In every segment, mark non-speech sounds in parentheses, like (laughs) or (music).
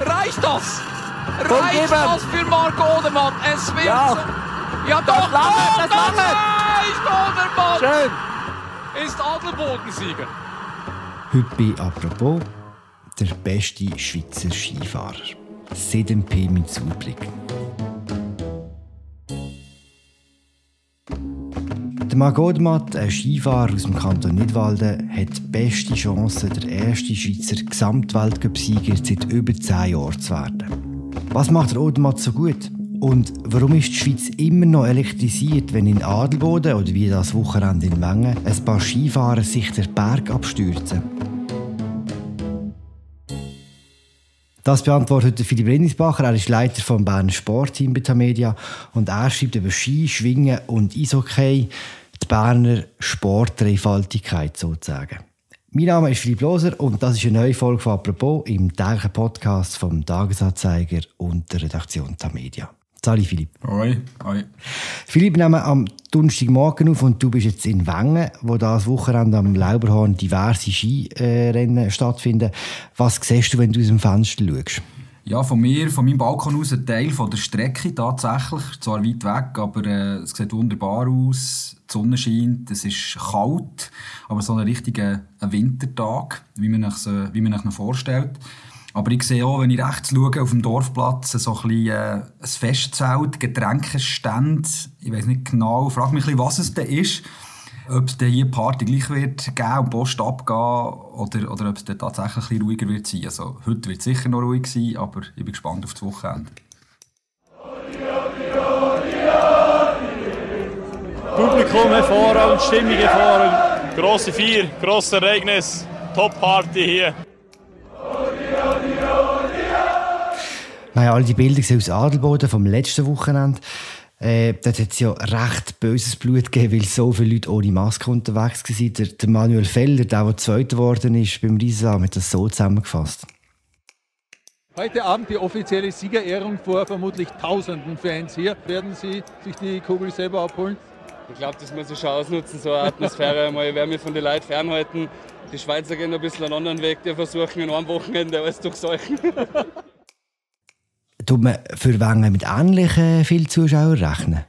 Reicht das? Reicht das für Marco Odermatt? Es wird... Ja, ja doch, das, lange, das, das reicht, Odermatt! Schön! Ist Adelboden-Sieger. Heute bei «Apropos» der beste Schweizer Skifahrer. CDMP mit Zublick. Der Marc Odermatt, ein Skifahrer aus dem Kanton Nidwalden, hat die beste Chance, der erste Schweizer Gesamtweltcup-Sieger seit über zehn Jahren zu werden. Was macht der Odermatt so gut? Und warum ist die Schweiz immer noch elektrisiert, wenn in Adelboden oder wie das Wochenende in Wengen ein paar Skifahrer sich der Berg abstürzen? Das beantwortet Philipp Rennisbacher. Er ist Leiter vom Berner Sportteam bei Tamedia und er schreibt über Ski, Schwingen und Eishockey die Berner Sportdreifaltigkeit sozusagen. Mein Name ist Philipp Loser und das ist eine neue Folge von «Apropos» im täglichen Podcast vom Tagesanzeiger und der Redaktion Tamedia. Sali Philipp. Hoi, hoi. Philipp, nehmen wir am Donnerstagmorgen auf und du bist jetzt in Wengen, wo das Wochenende am Lauberhorn diverse Skirennen stattfinden. Was siehst du, wenn du aus dem Fenster schaust? Ja, von mir, von meinem Balkon aus ein Teil von der Strecke tatsächlich. Zwar weit weg, aber äh, es sieht wunderbar aus. Sonne scheint, es ist kalt, aber so ein richtiger Wintertag, wie man sich, wie man sich vorstellt. Aber ich sehe auch, wenn ich rechts schaue, auf dem Dorfplatz so ein, bisschen, äh, ein Festzelt, Getränkestand. Ich weiß nicht genau, frage mich ein bisschen, was es denn ist. Ob es hier Party gleich wird geben und Post abgehen oder, oder ob es tatsächlich ein bisschen ruhiger wird sein. Also heute wird es sicher noch ruhig sein, aber ich bin gespannt auf das Wochenende. Publikum hervorragend, Stimmung hervorragend. Grosse Feier, grosses Ereignis, Top-Party hier. Naja, all die Bilder aus Adelboden vom letzten Wochenende. Äh, dort hat es ja recht böses Blut gegeben, weil so viele Leute ohne Maske unterwegs waren. Der, der Manuel Feller, der, der Zweiter geworden ist beim Riesam, hat das so zusammengefasst. Heute Abend die offizielle Siegerehrung vor vermutlich tausenden Fans hier. Werden Sie sich die Kugel selber abholen? Ich glaube, das muss ich schon ausnutzen, so eine Atmosphäre. Mal werde mich von den Leuten fernhalten. Die Schweizer gehen ein bisschen einen anderen Weg, die versuchen in einem Wochenende alles durchseuchen. Tut man für Wengen mit ähnlichen vielen Zuschauern rechnen?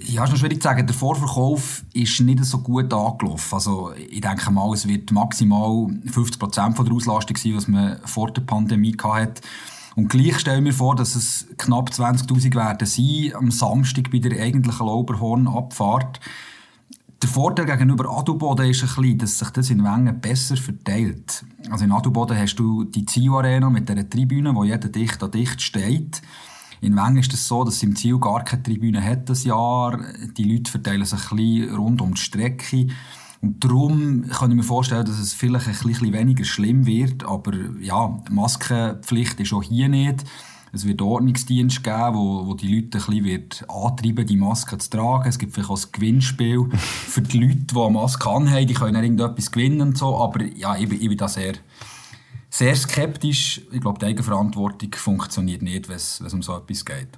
Ja, ist noch schwierig zu sagen. Der Vorverkauf ist nicht so gut angelaufen. Also, ich denke mal, es wird maximal 50 Prozent der Auslastung sein, was man vor der Pandemie hatte. Und gleich stellen wir vor, dass es knapp 20.000 werden sein am Samstag bei der eigentlichen Lauberhorn-Abfahrt. Der Vorteil gegenüber Adelboden ist ein bisschen, dass sich das in Wengen besser verteilt. Also in Adelboden hast du die Ziel-Arena mit dieser Tribüne, wo jeder dicht an dicht steht. In Wengen ist es das so, dass im Ziel gar keine Tribüne hat das Jahr. Die Leute verteilen sich ein bisschen rund um die Strecke. Und darum kann ich mir vorstellen, dass es vielleicht ein bisschen weniger schlimm wird. Aber ja, Maskenpflicht ist auch hier nicht. Es wird Ordnungsdienst geben, wo, wo die Leute ein bisschen wird antreiben, die Maske zu tragen. Es gibt vielleicht auch ein Gewinnspiel (laughs) für die Leute, die eine Maske anhaben. Die können irgendetwas gewinnen und so. Aber ja, ich, ich bin da sehr, sehr skeptisch. Ich glaube, die Eigenverantwortung funktioniert nicht, wenn es um so etwas geht.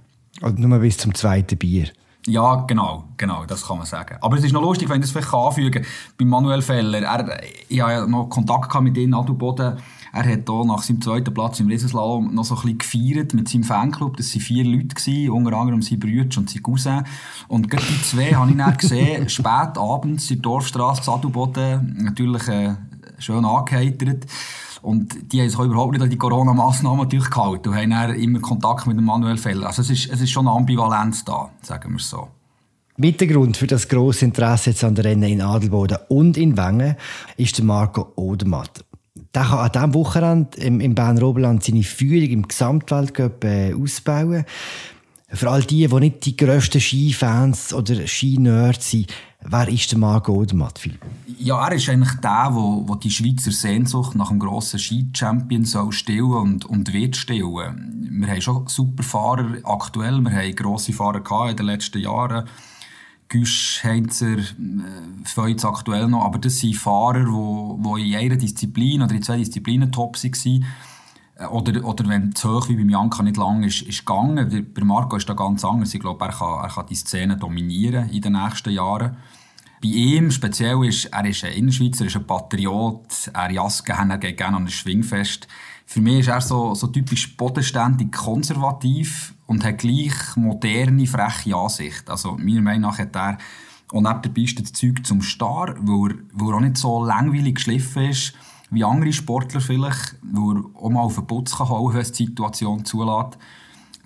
Also nur bis zum zweiten Bier. Ja, genau, genau, das kann man sagen. Aber es ist noch lustig, wenn ich das vielleicht anfügen kann. Bei Manuel Feller, er, ich hatte ja noch Kontakt mit ihm, Adelboden. Er hat hier nach seinem zweiten Platz im Riesenslalom noch so ein bisschen gefeiert mit seinem Fanclub. Das waren vier Leute, gewesen, unter anderem sein Brüder und sein Cousin. Und gerade die zwei habe ich dann gesehen, (laughs) spät abends in der Dorfstrasse Adelboden, natürlich äh, schön angeheitert. Und die haben sich überhaupt nicht an die Corona-Massnahmen natürlich gehalten und haben dann immer Kontakt mit dem Manuel Feller. Also es ist, es ist schon eine Ambivalenz da, sagen wir es so. Mit der Grund für das grosse Interesse jetzt an der Rennen in Adelboden und in Wengen ist der Marco Odermatt. Der kann an diesem Wochenende im, im Berner Oberland seine Führung im Gesamtweltcup äh, ausbauen. Für all die, die nicht die grössten Skifans oder Skinerds sind, wer ist der Marco Odermatt? Ja, er ist eigentlich der, wo, wo die Schweizer Sehnsucht nach einem grossen Ski-Champion soll stillen und, und wird stillen. Wir haben schon super Fahrer aktuell, wir haben grosse Fahrer in den letzten Jahren. Güsch, Heinzer, äh, Feuz aktuell noch, aber das sind Fahrer, die wo in jeder Disziplin oder in zwei Disziplinen top waren. Äh, oder, oder wenn es hoch wie beim Janka nicht lang ist, ist gegangen. Bei Marco ist das ganz anders. Ich glaube, er kann, er kann die Szene dominieren in den nächsten Jahren. Bei ihm speziell ist, er ist ein Innerschweizer, er ist ein Patriot, er gerne, er geht gerne an ein Schwingfest. Für mich ist er so, so typisch bodenständig konservativ und hat gleich moderne, freche Ansicht. Also, meiner Meinung nach hat er auch neben der das Zeug zum Star, weil er, weil er auch nicht so langweilig geschliffen ist, wie andere Sportler vielleicht, weil er auch mal auf den Putz kann hauen, wenn es die Situation zulässt.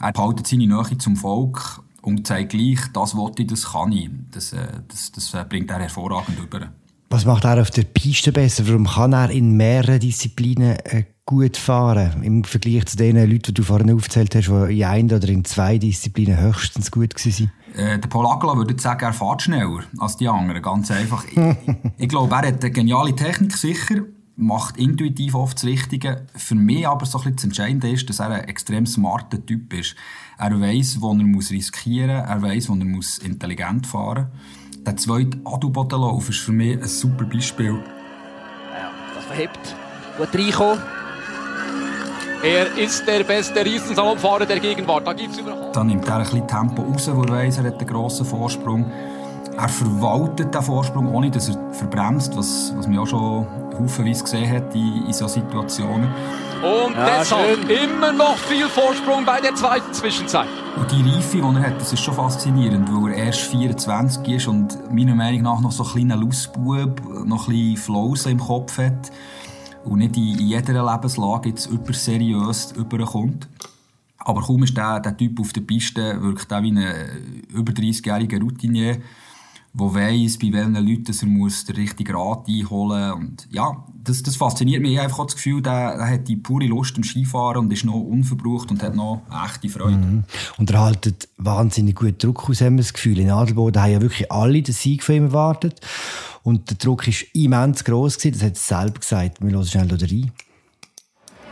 Er behaltet seine Nähe zum Volk und zeigt gleich, das wollte ich, das kann ich. Das, äh, das, das äh, bringt er hervorragend über. Was macht er auf der Piste besser? Warum kann er in mehreren Disziplinen äh, gut fahren? Im Vergleich zu den Leuten, die du vorhin aufgezählt hast, die in einer oder in zwei Disziplinen höchstens gut waren? Äh, der Paul Agla würde sagen, er fährt schneller als die anderen. Ganz einfach. ich, ich glaube, er hat eine geniale Technik sicher macht intuitiv oft das Richtige. Für mich aber so ein bisschen das Entscheidende ist, dass er ein extrem smarter Typ ist. Er weiß, wo er muss riskieren muss, er weiß, wo er muss intelligent fahren muss. Der zweite Adelbodenlauf ist für mich ein super Beispiel. Ja, das verhebt. Gut reinkommen. Er ist der beste Riesensalonfahrer der Gegenwart. Da gibt's überhaupt. Dann nimmt er ein bisschen Tempo raus, wo er weiss, er hat einen grossen Vorsprung. Er verwaltet den Vorsprung, ohne dass er verbremst, was, was man auch schon haufenweise gesehen hat in, in solchen Situationen. Und ja, deshalb schön. immer noch viel Vorsprung bei der zweiten Zwischenzeit. Und die Reife, die er hat, das ist schon faszinierend, weil er erst 24 ist und meiner Meinung nach noch so ein kleiner Lausbub, noch ein bisschen Flausen im Kopf hat und nicht in jeder Lebenslage jetzt überseriös überkommt. Aber kaum ist der, der Typ auf der Piste, wirkt er wie ein über 30-jähriger Routinier der weiss, bei welchen Leuten er muss den richtigen Rat einholen muss. ja, das, das fasziniert mich. Ich habe einfach das Gefühl, der, der hat die pure Lust am Skifahren und ist noch unverbraucht und hat noch echte Freude. Mhm. Und er haltet wahnsinnig gut Druck aus, haben wir das Gefühl. In Adelboden haben ja wirklich alle den Sieg von ihm erwartet. Und der Druck war immens gross. Gewesen. Das hat er selber gesagt. Wir hören schnell da rein.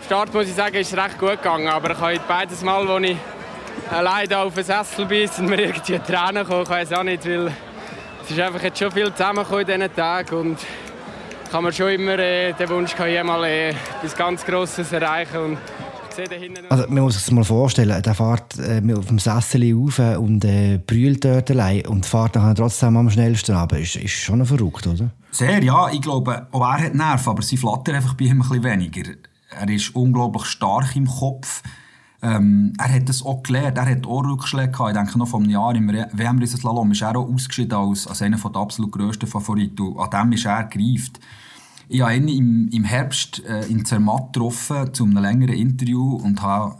Start, muss ich sagen, ist recht gut gegangen. Aber ich habe beides Mal, als ich alleine auf den Sessel bin, sind mir irgendwie Tränen gekommen. Ich weiß auch nicht, weil es ist einfach jetzt schon viel zusammengekommen in diesen Tagen und ich habe mir schon immer äh, den Wunsch gehabt, jemals äh, etwas ganz Grosses erreichen und also, man muss sich das mal vorstellen, der fährt äh, auf dem Sessel auf und äh, brüllt dort allein und fährt dann trotzdem am schnellsten runter. Ist, ist schon verrückt, oder? Sehr, ja. Ich glaube, auch er hat Nerven, aber sie flattern einfach bei ihm ein bisschen weniger. Er ist unglaublich stark im Kopf. Ähm, er hat das auch gelernt, er hat auch Rückschläge gehabt. Ich denke noch vor einem Jahr im WM-Riesenslalom ist er auch ausgeschieden als, als einer der absolut grössten Favoriten. an dem ist er gereift. Ich habe ihn im, im Herbst äh, in Zermatt getroffen, zu einem längeren Interview und habe,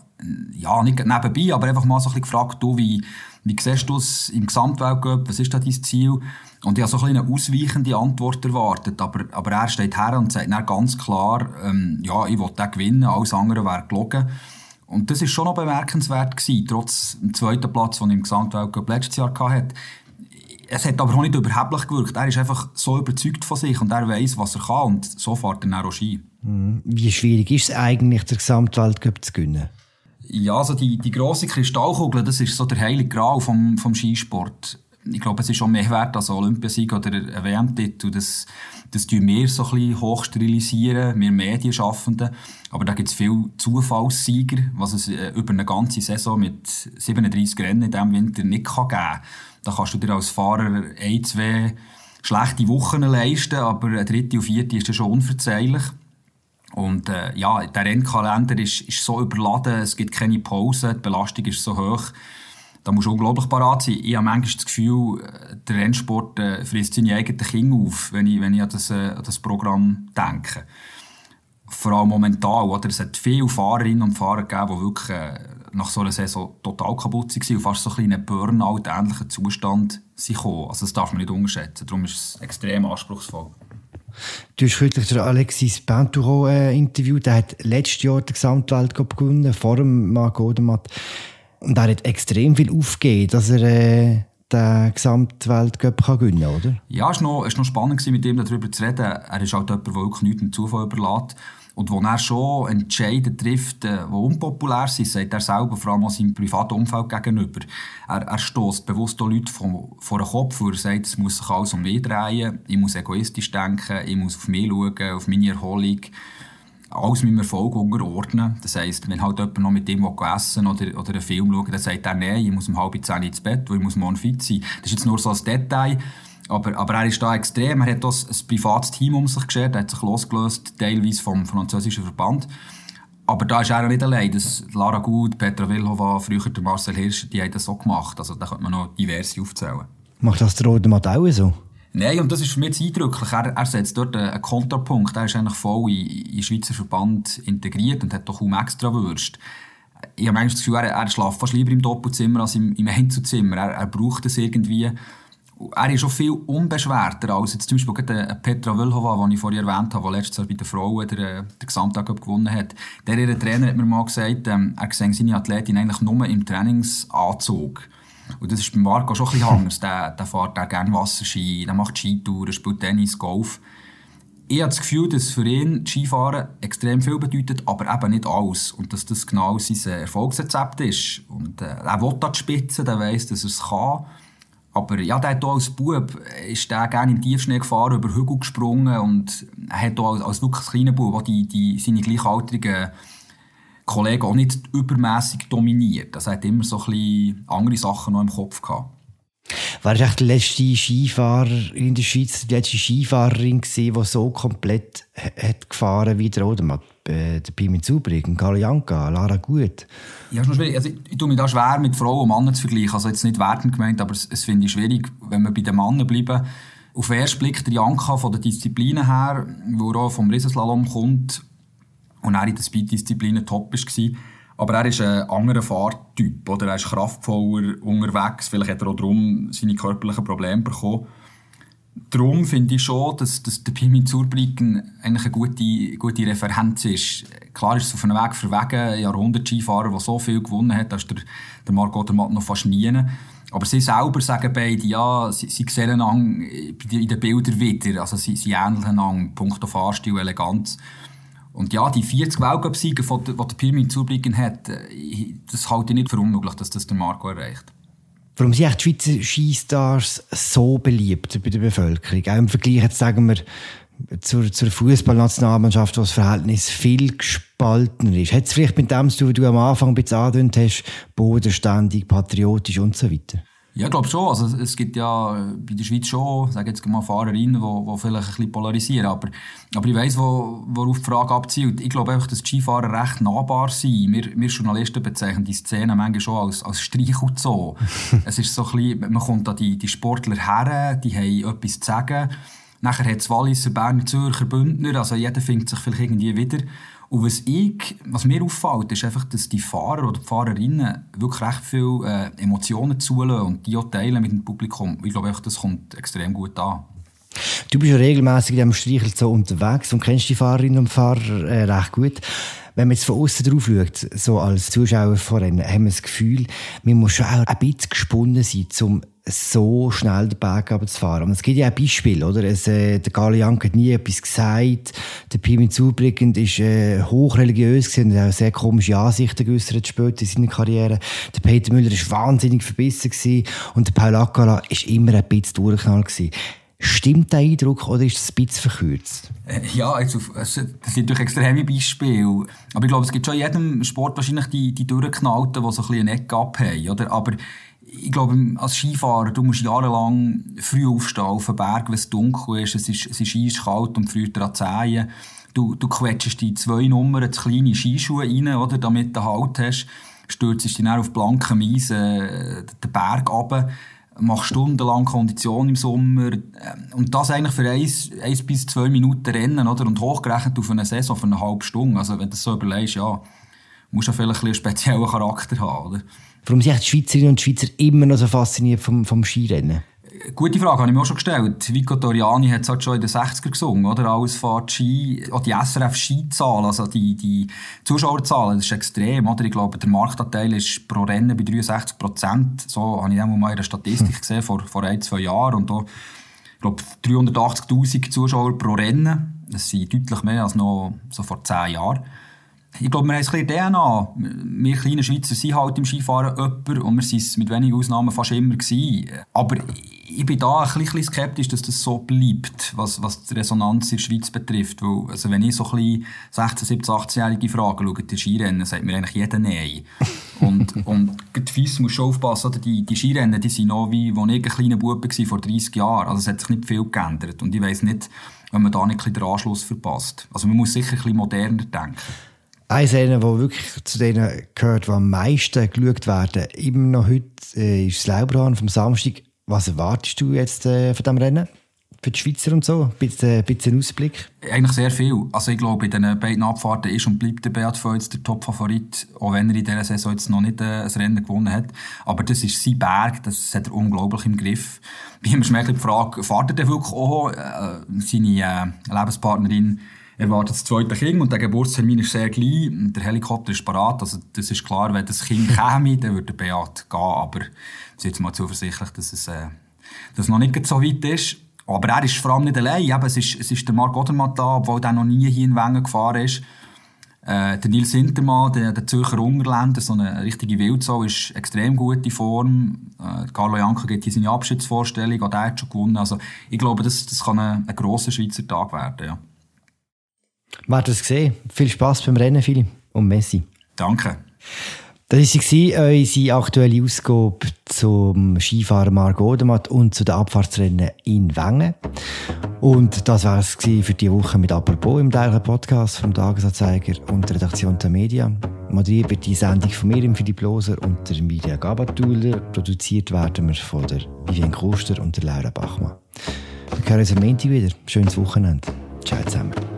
ja, nicht nebenbei, aber einfach mal so ein bisschen gefragt, du, wie, wie siehst du es im Gesamtweltcup, was ist da dein Ziel? Und ich habe so ein eine ausweichende Antwort erwartet, aber, aber er steht her und sagt dann ganz klar, ähm, ja, ich will den gewinnen, alles andere wäre gelogen. Und das ist schon noch bemerkenswert gewesen, trotz dem zweiten Platz, den er im Gesamtweltcup letztes Jahr hatte. Es hat aber auch nicht überheblich gewirkt. Er ist einfach so überzeugt von sich und er weiß, was er kann und so fährt er auch Ski. Mhm. Wie schwierig ist es eigentlich, den Gesamtweltcup zu gewinnen? Ja, also die, die grosse Kristallkugel, das ist so der heilige Gral vom, vom Skisport ich glaube, es ist schon mehr wert als ein Olympiasieg oder ein WM-Titel. Das, das tun wir so ein bisschen hochsterilisieren, wir Medienschaffenden. Aber da gibt es viele Zufallssieger, was es äh, über eine ganze Saison mit 37 Rennen in diesem Winter nicht kann geben kann. Da kannst du dir als Fahrer ein, zwei schlechte Wochen leisten, aber eine dritte und vierte ist schon unverzeihlich. Und äh, ja, der Rennkalender ist, ist so überladen, es gibt keine Pause, die Belastung ist so hoch da musst du unglaublich parat sein. Ich habe manchmal das Gefühl, äh, der Rennsport äh, frisst seine eigenen Kinder auf, wenn ich, wenn ich an, das, äh, an das Programm denke. Vor allem momentan, oder? Es hat viele Fahrerinnen und Fahrer gegeben, die wirklich äh, nach so einer Saison total kaputt waren und fast so ein einen Burnout-ähnlichen Zustand sind Also das darf man nicht unterschätzen. Darum ist es extrem anspruchsvoll. Du hast kürzlich den Alexis Pinturo äh, interviewt. Der hat letztes Jahr den Gesamtweltcup gewonnen, vor dem Marc Odermatt. Und er hat extrem viel aufgegeben, dass er äh, den Gesamtweltcup kann gewinnen kann, oder? Ja, es war noch, noch spannend, mit ihm darüber zu reden. Er ist halt jemand, der wirklich nichts dem Zufall überlässt. Und wo er schon Entscheidungen trifft, äh, die unpopulär sind, sagt er selber, vor allem seinem privaten Umfeld gegenüber. Er, er stößt bewusst auch Leute vor, vor den Kopf, wo er sagt, es muss sich alles um mich drehen, ich muss egoistisch denken, ich muss auf mich schauen, auf meine Erholung alles meinem Erfolg unterordnen. Das heisst, wenn halt jemand noch mit ihm essen oder, oder einen Film schauen dann sagt er, nein, ich muss um halb zehn ins Bett, weil ich muss morgen fit sein. Das ist jetzt nur so ein Detail. Aber, aber er ist da extrem. Er hat das ein privates Team um sich geschert, er hat sich losgelöst, teilweise vom französischen Verband. Aber da ist er auch nicht allein. Das Lara Gut, Petra Wilhova, früher der Marcel Hirsch, die haben das so gemacht. Also da könnte man noch diverse aufzählen. Macht das der Rodermatt auch so? Nein, und das ist für mich eindrücklich. Er, er setzt dort einen Konterpunkt. Er ist eigentlich voll in, den Schweizer Verband integriert und hat doch kaum extra Würst. Ich habe manchmal das Gefühl, er, er schläft fast lieber im Doppelzimmer als im, im Einzelzimmer. Er, er braucht es irgendwie. Er ist schon viel unbeschwerter als jetzt zum Beispiel Petra Wölhova, die ich vorhin erwähnt habe, die letztes Jahr bei den Frauen den, den Gesamttag gewonnen hat. Der ihre Trainer hat mir mal gesagt, ähm, er sehe seine Athletin eigentlich nur im Trainingsanzug. Und das ist beim Marco schon ein bisschen anders. Der, der fährt auch gerne Wasserski, der macht Skitouren, spielt Tennis, Golf. Ich habe das Gefühl, dass für ihn Skifahren extrem viel bedeutet, aber eben nicht alles. Und dass das genau sein Erfolgsrezept ist. Und äh, er will da die Spitze, der weiss, dass er es kann. Aber ja, der hat als Bub ist der gerne im Tiefschnee gefahren, über Hügel gesprungen und er hat auch als, als wirklich kleiner Bub die, die, seine gleichaltrigen Kollegen auch nicht übermäßig dominiert. Das hat immer so ein bisschen andere Sachen noch im Kopf gehabt. War echt der letzte Skifahrer in der Schweiz, die letzte Skifahrerin gewesen, die so komplett hat gefahren wie der Odermatt? Äh, der Pimin Zubrig, Karl Janka, Lara Gut. Ja, ist noch schwierig. Also, ich, ich tue mich da schwer mit Frauen und Männern zu vergleichen. Also jetzt nicht wertend gemeint, aber es, es finde ich schwierig, wenn wir bei den Männern bleiben. Auf den ersten Blick der Janka von der Disziplinen her, wo er auch vom Riesenslalom kommt, und er in den Speed-Disziplinen top war. Aber er ist ein anderer Fahrtyp, oder? Er ist kraftvoller unterwegs. Vielleicht hat er auch darum seine körperlichen Probleme bekommen. Darum finde ich schon, dass, dass der Pimi Zurbriggen eigentlich eine gute, gute Referenz ist. Klar ist es auf einem Weg für Wege, Jahrhundert-Skifahrer, der so viel gewonnen hat, dass der, der Marco Odermatt noch fast nie. Aber sie selber sagen beide, ja, sie, sie sehen ihn in den Bildern wieder. Also sie, sie ähneln einander, Punkt auf Fahrstil, Eleganz. Und ja, die 40 Weltcup-Siege, die der Pirmin Zurbriggen hat, äh, das halte ich nicht für unmöglich, dass das der Marco erreicht. Warum sind die Schweizer Skistars so beliebt bei der Bevölkerung? Auch im Vergleich, jetzt sagen wir, zur, zur Fußballnationalmannschaft, wo das Verhältnis viel gespaltener ist. Hat es vielleicht mit dem was du am Anfang ein bisschen angedeutet hast, bodenständig, patriotisch und so weiter? Ja, ich glaube schon. Also, es gibt ja bei der Schweiz schon, sage jetzt mal, Fahrerinnen, die, die vielleicht ein bisschen polarisieren. Aber, aber ich weiss, wo, worauf die Frage abzielt. Ich glaube einfach, dass die Skifahrer recht nahbar sind. Wir, wir Journalisten bezeichnen die Szene manchmal schon als, als Streich und so. (laughs) es ist so ein bisschen, man kommt da die, die Sportler her, die haben etwas zu sagen. Nachher hat es Walliser, Berner, Zürcher, Bündner, also jeder findet sich vielleicht irgendwie wieder. Und was, ich, was mir auffällt, ist einfach, dass die Fahrer oder die Fahrerinnen wirklich recht viele äh, Emotionen zulassen und die auch teilen mit dem Publikum. Ich glaube, das kommt extrem gut an. Du bist ja regelmäßig in diesem Streicheln so unterwegs und kennst die Fahrerinnen und Fahrer äh, recht gut. Wenn man jetzt von außen drauf schaut, so als Zuschauer von Rennen, haben wir das Gefühl, man muss schon auch ein bisschen gesponnen sein, um so schnell den Berg zu fahren. Und es gibt ja ein Beispiel, oder? Es, äh, der Galiank hat nie etwas gesagt. Der Pimin Zubrickend ist äh, hochreligiös gewesen und hat auch sehr komische Ansichten geäußert später in seiner Karriere. Der Peter Müller ist wahnsinnig verbissen gewesen und der Paul Akala ist immer ein bisschen durchgeknallt gewesen. Stimmt der Eindruck oder ist es ein bisschen verkürzt? Äh, ja, also, das sind natürlich extreme Beispiele. Aber ich glaube, es gibt schon in jedem Sport wahrscheinlich die, die Durchknallten, die so ein bisschen eine Ecke abhaben. Oder? Aber ich glaube, als Skifahrer, du musst jahrelang früh aufstehen auf den Berg, wenn es dunkel ist, es ist, es ist eiskalt und früher an Zehen. Du, du quetschst die zwei Nummern, zu kleine Skischuhe rein, oder, damit du Halt hast, stürzt dich dann auf blankem Eis äh, den Berg runter, machst stundenlang Kondition im Sommer äh, und das eigentlich für eins, bis zwei Minuten Rennen, oder, und hochgerechnet auf eine Saison für eine halbe Stunde. Also wenn du das so überlegst, ja, musst du vielleicht einen speziellen Charakter haben, oder? Warum sind die Schweizerinnen und Schweizer immer noch so fasziniert vom, vom Skirennen? Gute Frage, habe ich mir auch schon gestellt. Vico Toriani hat es halt schon in den 60er gesungen, oder? Alles fährt Ski, auch die SRF-Skizahlen, also die, die Zuschauerzahlen, das ist extrem, oder? Ich glaube, der Marktanteil ist pro Rennen bei 63 Prozent. So habe ich auch mal in der Statistik (laughs) gesehen, vor, vor ein, zwei Jahren. Und da, ich glaube, 380.000 Zuschauer pro Rennen. Das sind deutlich mehr als noch so vor zehn Jahren ich glaube, wir haben ein bisschen DNA. Wir kleinen Schweizer sind halt im Skifahren jemand und wir sind es mit wenigen Ausnahmen fast immer gewesen. Aber ich bin da ein bisschen skeptisch, dass das so bleibt, was, was die Resonanz in der Schweiz betrifft. Weil, also wenn ich so ein bisschen 16-, 17-, 18-Jährige frage, schaut ihr Skirennen, sagt mir eigentlich jeder Nein. und, (laughs) und die Fies muss schon aufpassen, oder? Die, die Skirennen, die sind noch wie, als ich ein kleiner Bub war, vor 30 Jahren. Also es hat sich nicht viel geändert. Und ich weiss nicht, wenn man da nicht ein den Anschluss verpasst. Also man muss sicher ein bisschen moderner denken. Ein Rennen, das wirklich zu denen gehört, die am meisten geschaut werden, immer noch heute, äh, ist das Lauberhahn vom Samstag. Was erwartest du jetzt äh, von diesem Rennen? für die Schweizer und so? Ein bisschen, bisschen Ausblick? Eigentlich sehr viel. Also ich glaube, in den beiden Abfahrten ist und bleibt der Beat Feutz der Top-Favorit, auch wenn er in dieser Saison jetzt noch nicht äh, ein Rennen gewonnen hat. Aber das ist sein Berg, das hat er unglaublich im Griff. Bei ihm ist mir die Frage, fährt er denn wirklich auch? Äh, seine äh, Lebenspartnerin erwartet das zweite Kind und der Geburtstermin ist sehr klein. Der Helikopter ist parat. Also das ist klar, wenn das Kind (laughs) käme, dann würde der Beat gehen. Aber ich bin jetzt mal zuversichtlich, dass es äh, dass noch nicht so weit ist. Aber er ist vor allem nicht allein. Eben, es, ist, es ist der Marc Odermatt da, obwohl er noch nie hier in Wengen gefahren ist. Äh, der Nils Sintermann, der, der Zürcher Ungerländer, so eine richtige Wildsau, ist extrem gute Form. Äh, Carlo Janka gibt hier seine Abschiedsvorstellung, auch der hat schon gewonnen. Also, ich glaube, das, das kann ein, ein grosser Schweizer Tag werden. Ja. Man hat es gesehen. Viel Spaß beim Rennen, Philipp. Und Messi. Danke. Das war unsere aktuelle Ausgabe zum Skifahrer Marco Odermatt und zu den Abfahrtsrennen in Wengen. Und das war es für diese Woche mit «Apropos» im täglichen Podcast vom Tagesanzeiger und der Redaktion der Media. Moderiert wird die Sendung von mir, im Philipp Loser und der Media Gabatuller. Produziert werden wir von der Vivian Koster und der Laura Bachmann. Wir hören uns am Montag wieder. Schönes Wochenende. Ciao zusammen.